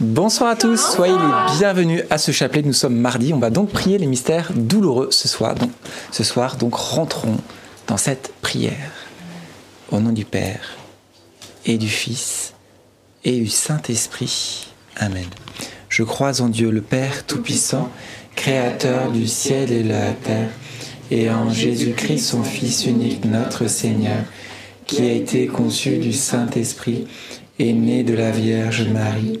Bonsoir à tous, soyez les bienvenus à ce chapelet. Nous sommes mardi, on va donc prier les mystères douloureux ce soir. Donc, ce soir, donc rentrons dans cette prière. Au nom du Père et du Fils et du Saint-Esprit. Amen. Je crois en Dieu le Père Tout-Puissant, Créateur du ciel et de la terre, et en Jésus-Christ, son Fils unique, notre Seigneur, qui a été conçu du Saint-Esprit et né de la Vierge Marie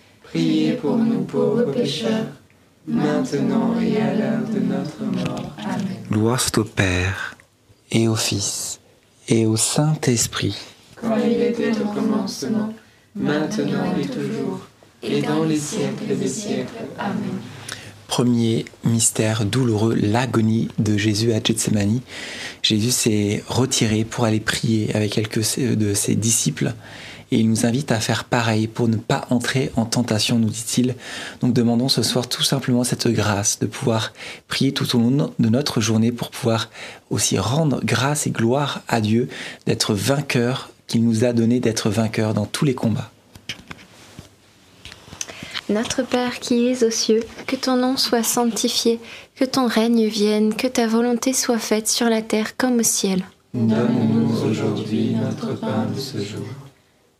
Priez pour nous pauvres pécheurs, maintenant et à l'heure de notre mort. Amen. Gloire soit au Père, et au Fils, et au Saint-Esprit. Comme il était au commencement, maintenant et toujours, et dans les siècles des siècles. Amen. Premier mystère douloureux, l'agonie de Jésus à Gethsemane. Jésus s'est retiré pour aller prier avec quelques de ses disciples et il nous invite à faire pareil pour ne pas entrer en tentation, nous dit-il. Donc demandons ce soir tout simplement cette grâce de pouvoir prier tout au long de notre journée pour pouvoir aussi rendre grâce et gloire à Dieu, d'être vainqueur, qu'il nous a donné d'être vainqueur dans tous les combats. Notre Père qui es aux cieux, que ton nom soit sanctifié, que ton règne vienne, que ta volonté soit faite sur la terre comme au ciel. Donne-nous aujourd'hui notre pain de ce jour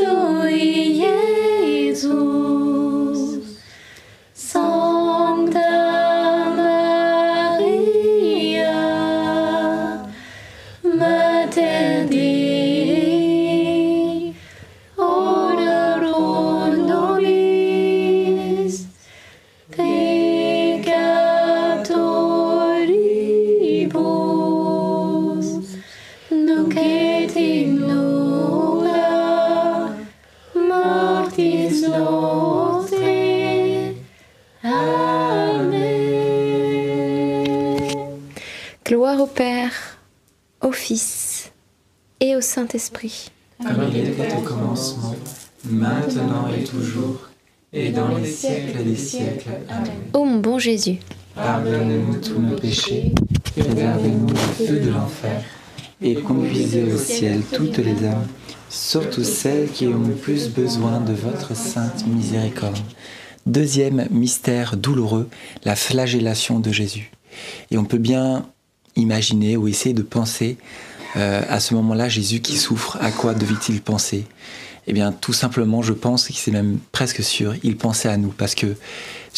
Iesus. Sancta Maria, Mater Dei, ora pro nobis peccatoribus, nunc et in Saint-Esprit. Comme il était au commencement, maintenant et toujours, et dans les siècles des siècles. Amen. Ô mon bon Jésus, Pardonnez-nous tous nos péchés, préservez-nous du feu de l'enfer, et conduisez au ciel toutes les âmes, surtout celles qui ont le plus besoin de votre sainte miséricorde. Deuxième mystère douloureux, la flagellation de Jésus. Et on peut bien imaginer ou essayer de penser euh, à ce moment-là Jésus qui souffre, à quoi devait-il penser? Eh bien, tout simplement, je pense, que c'est même presque sûr, il pensait à nous parce que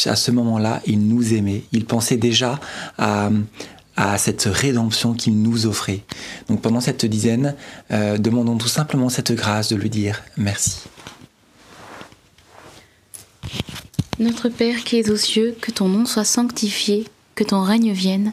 à ce moment-là, il nous aimait. Il pensait déjà à, cette rédemption qu'il nous offrait. Donc pendant cette dizaine, euh, demandons tout simplement cette grâce de lui dire merci. Notre Père qui es aux cieux, que ton nom soit sanctifié, que ton règne vienne,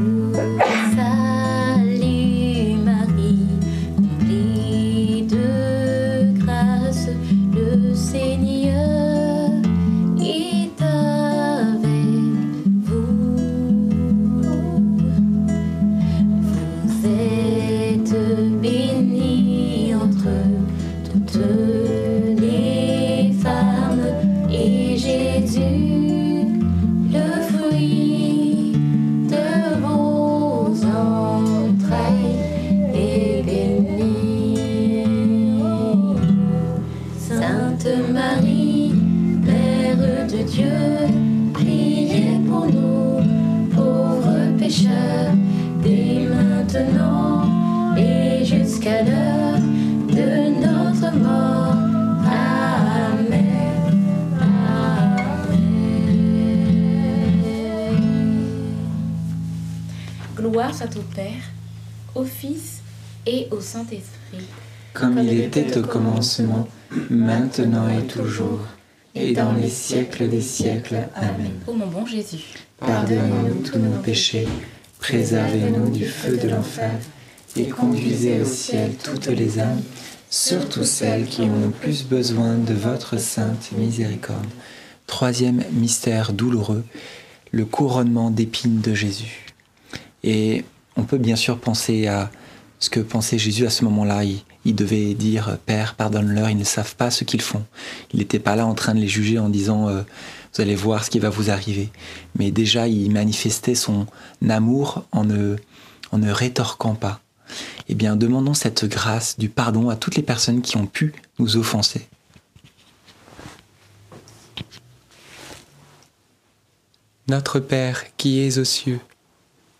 Père, au Fils et au Saint-Esprit. Comme il était au commencement, maintenant et toujours, et dans les siècles des siècles. Amen. Ô mon bon Jésus, Pardonnez-nous tous nos péchés, préservez-nous du feu de l'enfer, et conduisez au ciel toutes les âmes, surtout celles qui ont le plus besoin de votre sainte miséricorde. Troisième mystère douloureux, le couronnement d'épines de Jésus. Et on peut bien sûr penser à ce que pensait Jésus à ce moment-là. Il, devait dire Père, pardonne-leur, ils ne savent pas ce qu'ils font. Il n'était pas là en train de les juger en disant euh, Vous allez voir ce qui va vous arriver. Mais déjà, il manifestait son amour en ne, en ne rétorquant pas. Eh bien, demandons cette grâce du pardon à toutes les personnes qui ont pu nous offenser. Notre Père qui es aux cieux,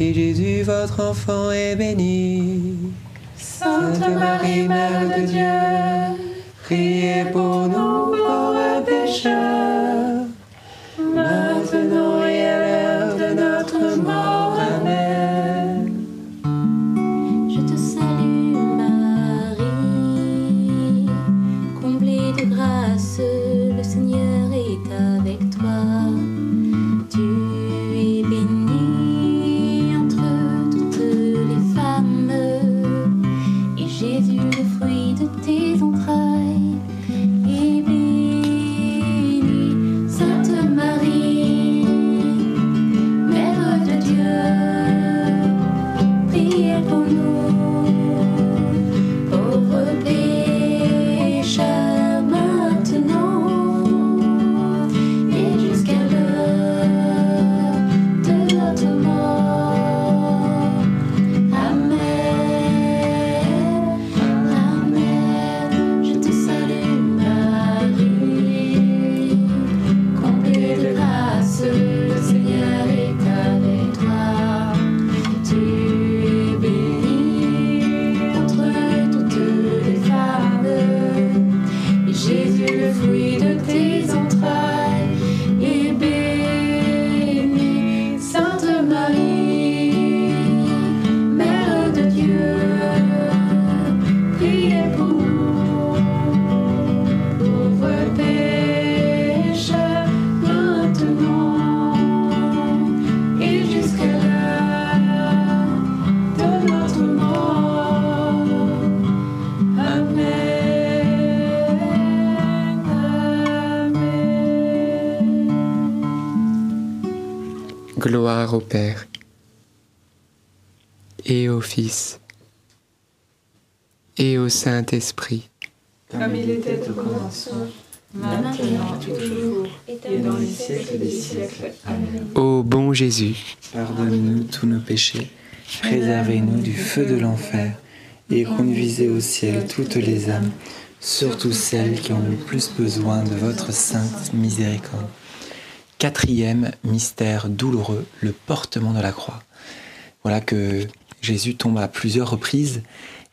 et Jésus, votre enfant, est béni. Sainte Marie, Mère de Dieu, Priez pour nous pauvres pécheurs, Saint-Esprit. Comme il était au commencement, maintenant et toujours, et dans les siècles des siècles. Amen. Ô bon Jésus, Pardonne-nous tous nos péchés, préservez-nous du feu de l'enfer, et conduisez au ciel toutes les âmes, surtout celles qui ont le plus besoin de votre sainte miséricorde. Quatrième mystère douloureux, le portement de la croix. Voilà que Jésus tombe à plusieurs reprises,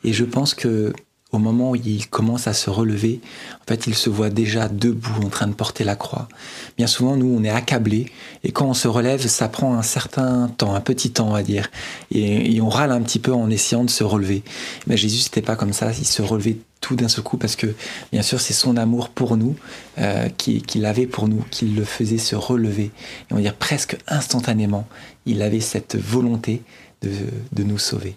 et je pense que au moment où il commence à se relever, en fait, il se voit déjà debout en train de porter la croix. Bien souvent, nous, on est accablés, et quand on se relève, ça prend un certain temps, un petit temps, on va dire, et, on râle un petit peu en essayant de se relever. Mais Jésus, c'était pas comme ça, il se relevait tout d'un seul coup, parce que, bien sûr, c'est son amour pour nous, euh, qui- qu'il avait pour nous, qui le faisait se relever. Et on va dire presque instantanément, il avait cette volonté de, de nous sauver.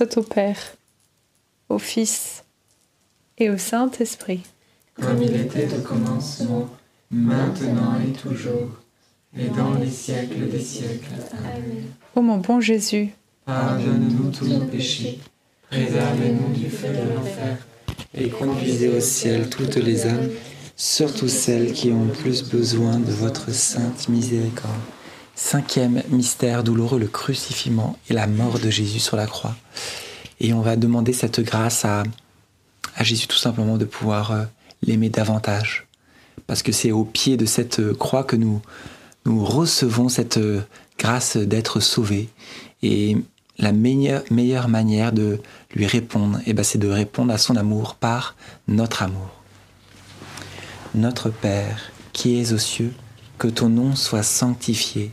soit au Père, au Fils et au Saint-Esprit. Comme il était au commencement, maintenant et toujours, et dans les siècles des siècles. Amen. Ô mon bon Jésus, pardonne-nous tous nos péchés, préservez-nous du feu de l'enfer, et conduisez au ciel toutes les âmes, surtout celles qui ont le plus besoin de votre sainte miséricorde. Cinquième mystère douloureux, le crucifixion et la mort de Jésus sur la croix. Et on va demander cette grâce à, Jésus tout simplement de pouvoir euh, l'aimer davantage. Parce que c'est au pied de cette croix que nous, recevons cette grâce d'être sauvés. Et la meilleure, meilleure manière de lui répondre, eh ben, c'est de répondre à son amour par notre amour. Notre Père, qui es aux cieux, que ton nom soit sanctifié,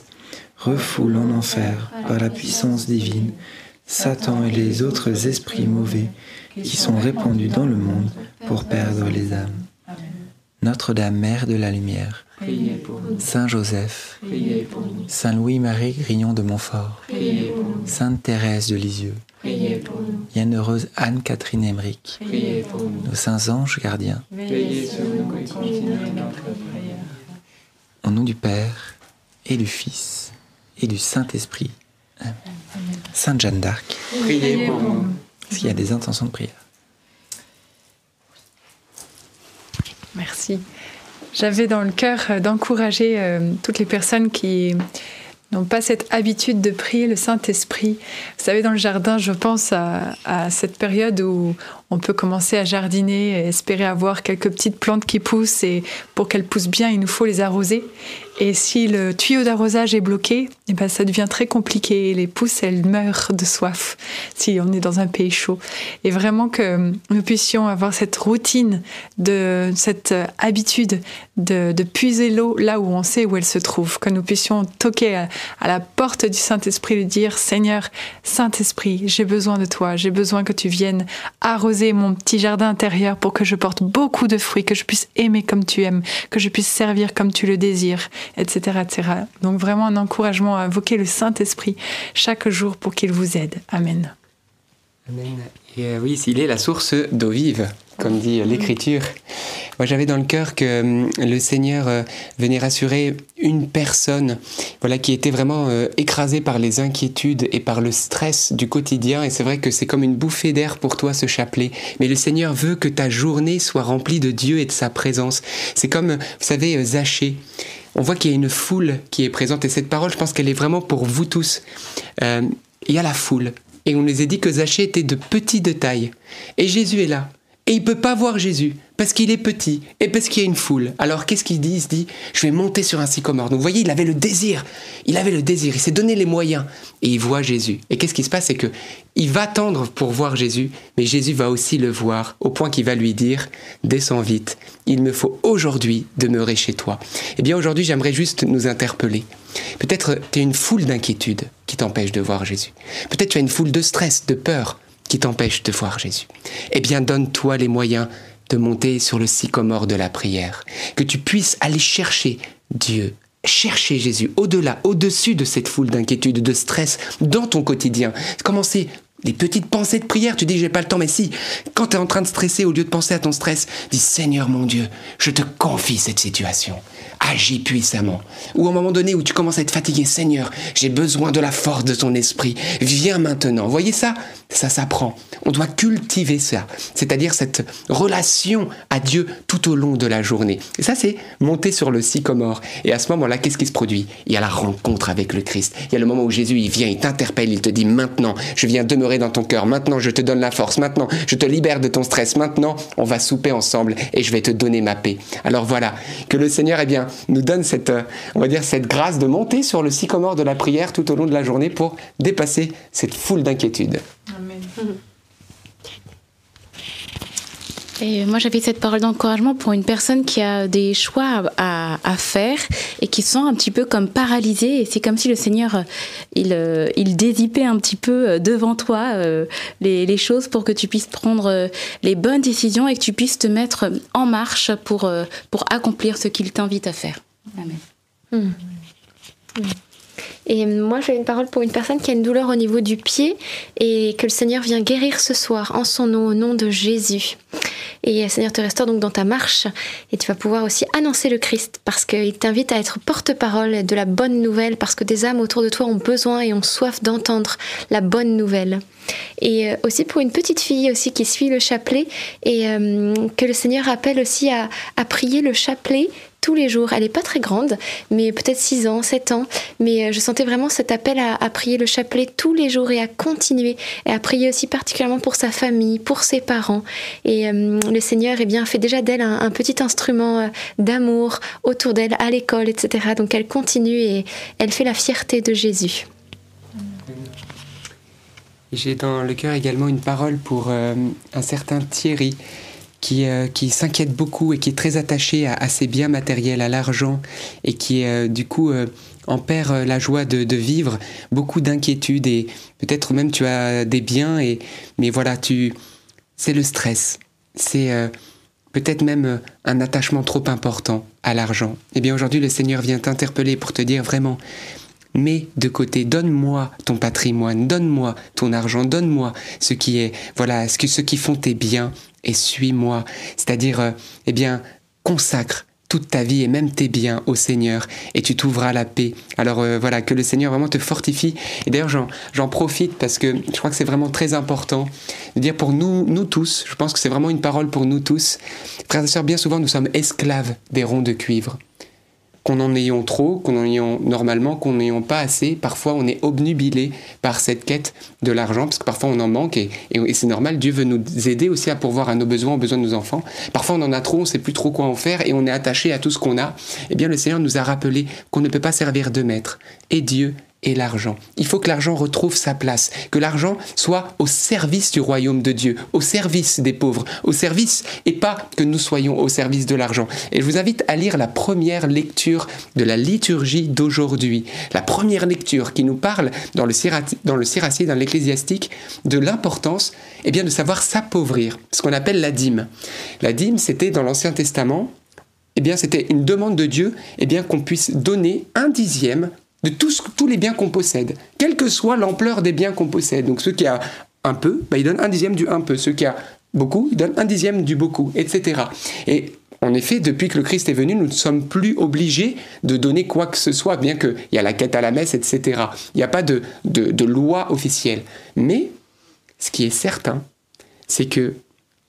refoule en enfer par la puissance divine Satan et les autres esprits mauvais qui sont répandus dans le monde pour perdre les âmes. Notre-Dame, Mère de la Lumière, Priez pour nous, Saint Joseph, priez pour nous, Saint Louis-Marie Grignon de Montfort, priez pour nous, Sainte Thérèse de Lisieux, priez pour nous, Bienheureuse Anne-Catherine Emmerich, priez pour nous. nos saints anges gardiens, Veillez sur nous et continuez notre prière. au nom du Père et du Fils et du Saint-Esprit. Sainte Jeanne d'Arc, Priez pour nous. est-ce qu'il y a des intentions de prière Merci. J'avais dans le cœur euh, d'encourager euh, toutes les personnes qui n'ont pas cette habitude de prier le Saint-Esprit. Vous savez, dans le jardin, je pense à, à cette période où on peut commencer à jardiner et espérer avoir quelques petites plantes qui poussent et pour qu'elles poussent bien, il nous faut les arroser. Et si le tuyau d'arrosage est bloqué, eh ben ça devient très compliqué. Les pousses, elles meurent de soif si on est dans un pays chaud. Et vraiment que nous puissions avoir cette routine, de cette habitude de, puiser l'eau là où on sait où elle se trouve. Que nous puissions toquer à, à la porte du Saint-Esprit, lui dire Seigneur, Saint-Esprit, j'ai besoin de toi. J'ai besoin que tu viennes arroser mon petit jardin intérieur pour que je porte beaucoup de fruits, que je puisse aimer comme tu aimes, que je puisse servir comme tu le désires etc., etc. Donc vraiment un encouragement à invoquer le Saint-Esprit chaque jour pour qu'il vous aide. Amen. Amen. Euh, oui, il est la source d'eau vive, comme dit l'Écriture. Moi, j'avais dans le cœur que hum, le Seigneur euh, venait rassurer une personne, voilà, qui était vraiment euh, écrasée par les inquiétudes et par le stress du quotidien. Et c'est vrai que c'est comme une bouffée d'air pour toi ce chapelet. Mais le Seigneur veut que ta journée soit remplie de Dieu et de sa présence. C'est comme, vous savez, Zachée on voit qu'il y a une foule qui est présente et cette parole, je pense qu'elle est vraiment pour vous tous. Euh, il y a la foule et on nous a dit que Zachée était de petit de taille et Jésus est là et il peut pas voir Jésus parce qu'il est petit et parce qu'il y a une foule. Alors qu'est-ce qu'il dit? Il se dit je vais monter sur un sycomore. Donc vous voyez, il avait le désir, il avait le désir, il s'est donné les moyens et il voit Jésus. Et qu'est-ce qui se passe? C'est que il va tendre pour voir Jésus, mais Jésus va aussi le voir au point qu'il va lui dire descends vite, il me faut aujourd'hui demeurer chez toi. Eh bien aujourd'hui, j'aimerais juste nous interpeller. Peut-être tu as une foule d'inquiétudes qui t'empêche de voir Jésus. Peut-être tu as une foule de stress, de peur qui t'empêche de voir Jésus. Eh bien, donne-toi les moyens de monter sur le sycomore de la prière, que tu puisses aller chercher Dieu, chercher Jésus au-delà, au-dessus de cette foule d'inquiétude, de stress dans ton quotidien. Commencer des petites pensées de prière, tu dis j'ai pas le temps, mais si, quand tu es en train de stresser, au lieu de penser à ton stress, dis Seigneur mon Dieu, je te confie cette situation agis puissamment. Ou au moment donné où tu commences à être fatigué, Seigneur, j'ai besoin de la force de ton esprit, viens maintenant. Voyez ça? Ça s'apprend. On doit cultiver ça, c'est-à-dire cette relation à Dieu tout au long de la journée. Et ça, c'est monter sur le sycomore. Et à ce moment-là, qu'est-ce qui se produit? Il y a la rencontre avec le Christ. Il y a le moment où Jésus, il vient, il t'interpelle, il te dit maintenant, je viens demeurer dans ton cœur, maintenant, je te donne la force, maintenant, je te libère de ton stress, maintenant, on va souper ensemble et je vais te donner ma paix. Alors voilà, que le Seigneur, eh bien, nous donne cette, euh, on va dire, cette grâce de monter sur le sycomore de la prière tout au long de la journée pour dépasser cette foule d'inquiétudes. Amen. Et moi, j'avais cette parole d'encouragement pour une personne qui a des choix à, faire et qui se sent un petit peu comme paralysée. Et c'est comme si le Seigneur, euh, il, euh, il dézippait un petit peu devant toi les, les, choses pour que tu puisses prendre les bonnes décisions et que tu puisses te mettre en marche pour, pour accomplir ce qu'il t'invite à faire. Amen. Mmh. Et moi, j'ai une parole pour une personne qui a une douleur au niveau du pied et que le Seigneur vient guérir ce soir en son nom, au nom de Jésus. Et le Seigneur te restaure donc dans ta marche et tu vas pouvoir aussi annoncer le Christ parce qu'il t'invite à être porte-parole de la bonne nouvelle parce que des âmes autour de toi ont besoin et ont soif d'entendre la bonne nouvelle. Et aussi pour une petite fille aussi qui suit le chapelet et euh, que le Seigneur appelle aussi à prier le chapelet tous les jours. Elle n'est pas très grande, mais peut-être 6 ans, 7 ans. Mais je sentais vraiment cet appel à, prier le chapelet tous les jours et à continuer. Et à prier aussi particulièrement pour sa famille, pour ses parents. Et euh, le Seigneur eh bien, fait déjà d'elle un, petit instrument euh, d'amour autour d'elle, à l'école, etc. Donc elle continue et elle fait la fierté de Jésus. J'ai dans le cœur également une parole pour euh, un certain Thierry qui, euh, qui s'inquiète beaucoup et qui est très attaché à, à ses biens matériels, à l'argent, et qui euh, du coup euh, en perd la joie de, de vivre, beaucoup d'inquiétudes et peut-être même tu as des biens, et, mais voilà, tu, c'est le stress, c'est peut-être même un attachement trop important à l'argent. Eh bien aujourd'hui le Seigneur vient t'interpeller pour te dire vraiment, mets de côté, donne-moi ton patrimoine, donne-moi ton argent, donne-moi ce qui est, voilà, ce, que, ce qui font tes biens et suis-moi. C'est-à-dire, euh, eh bien, consacre toute ta vie et même tes biens au Seigneur et tu t'ouvras la paix. Alors euh, voilà, que le Seigneur vraiment te fortifie. Et d'ailleurs, j'en profite parce que je crois que c'est vraiment très important de dire pour nous, nous tous, je pense que c'est vraiment une parole pour nous tous. Frères et sœurs, bien souvent, nous sommes esclaves des ronds de cuivre. Qu'on en ayons trop, qu'on en ayons normalement, qu'on n'ayons pas assez. Parfois, on est obnubilé par cette quête de l'argent, parce que parfois on en manque, et, et- c'est normal. Dieu veut nous aider aussi à pourvoir à nos besoins, aux besoins de nos enfants. Parfois, on en a trop, on ne sait plus trop quoi en faire, et on est attaché à tout ce qu'on a. Eh bien, le Seigneur nous a rappelé qu'on ne peut pas servir de maître. Et Dieu et l'argent. Il faut que l'argent retrouve sa place, que l'argent soit au service du royaume de Dieu, au service des pauvres, au service, et pas que nous soyons au service de l'argent. Et je vous invite à lire la première lecture de la liturgie d'aujourd'hui, la première lecture qui nous parle dans le, dans le dans l'Ecclésiastique, de l'importance eh bien, de savoir s'appauvrir, ce qu'on appelle la dîme. La dîme, c'était dans l'Ancien Testament, eh bien, c'était une demande de Dieu eh bien, qu'on puisse donner un dixième de tous, tous les biens qu'on possède, quelle que soit l'ampleur des biens qu'on possède. Donc, ceux qui a un peu, bah, ils donnent un dixième du un peu. Ceux qui a beaucoup, ils donnent un dixième du beaucoup, etc. Et en effet, depuis que le Christ est venu, nous ne sommes plus obligés de donner quoi que ce soit, bien qu'il y a la quête à la messe, etc. Il n'y a pas de, de, de loi officielle. Mais ce qui est certain, c'est que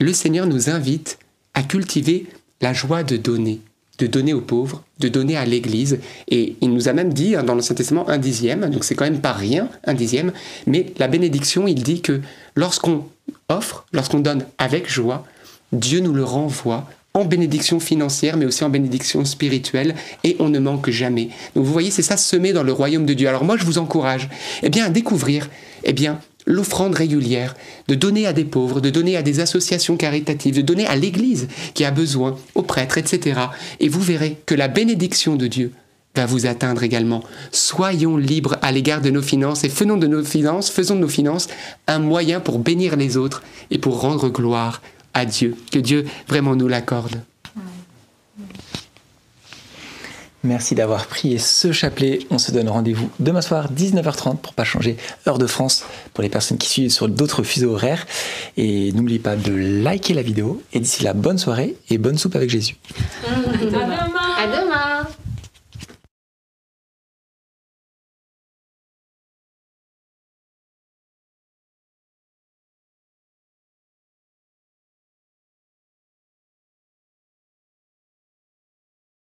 le Seigneur nous invite à cultiver la joie de donner, de donner aux pauvres, de donner à l'Église. Et il nous a même dit hein, dans l'Ancien Testament un dixième, donc c'est quand même pas rien, un dixième, mais la bénédiction, il dit que lorsqu'on offre, lorsqu'on donne avec joie, Dieu nous le renvoie en bénédiction financière, mais aussi en bénédiction spirituelle, et on ne manque jamais. Donc vous voyez, c'est ça semé dans le royaume de Dieu. Alors moi, je vous encourage, eh bien, à découvrir, eh bien, l'offrande régulière, de donner à des pauvres, de donner à des associations caritatives, de donner à l'Église qui a besoin, aux prêtres, etc. Et vous verrez que la bénédiction de Dieu va vous atteindre également. Soyons libres à l'égard de nos finances et faisons de nos finances, faisons de nos finances un moyen pour bénir les autres et pour rendre gloire à Dieu. Que Dieu vraiment nous l'accorde. Merci d'avoir prié ce chapelet. On se donne rendez-vous demain soir, 19h30, pour pas changer heure de France pour les personnes qui suivent sur d'autres fuseaux horaires. Et n'oubliez pas de liker la vidéo. Et d'ici là, bonne soirée et bonne soupe avec Jésus.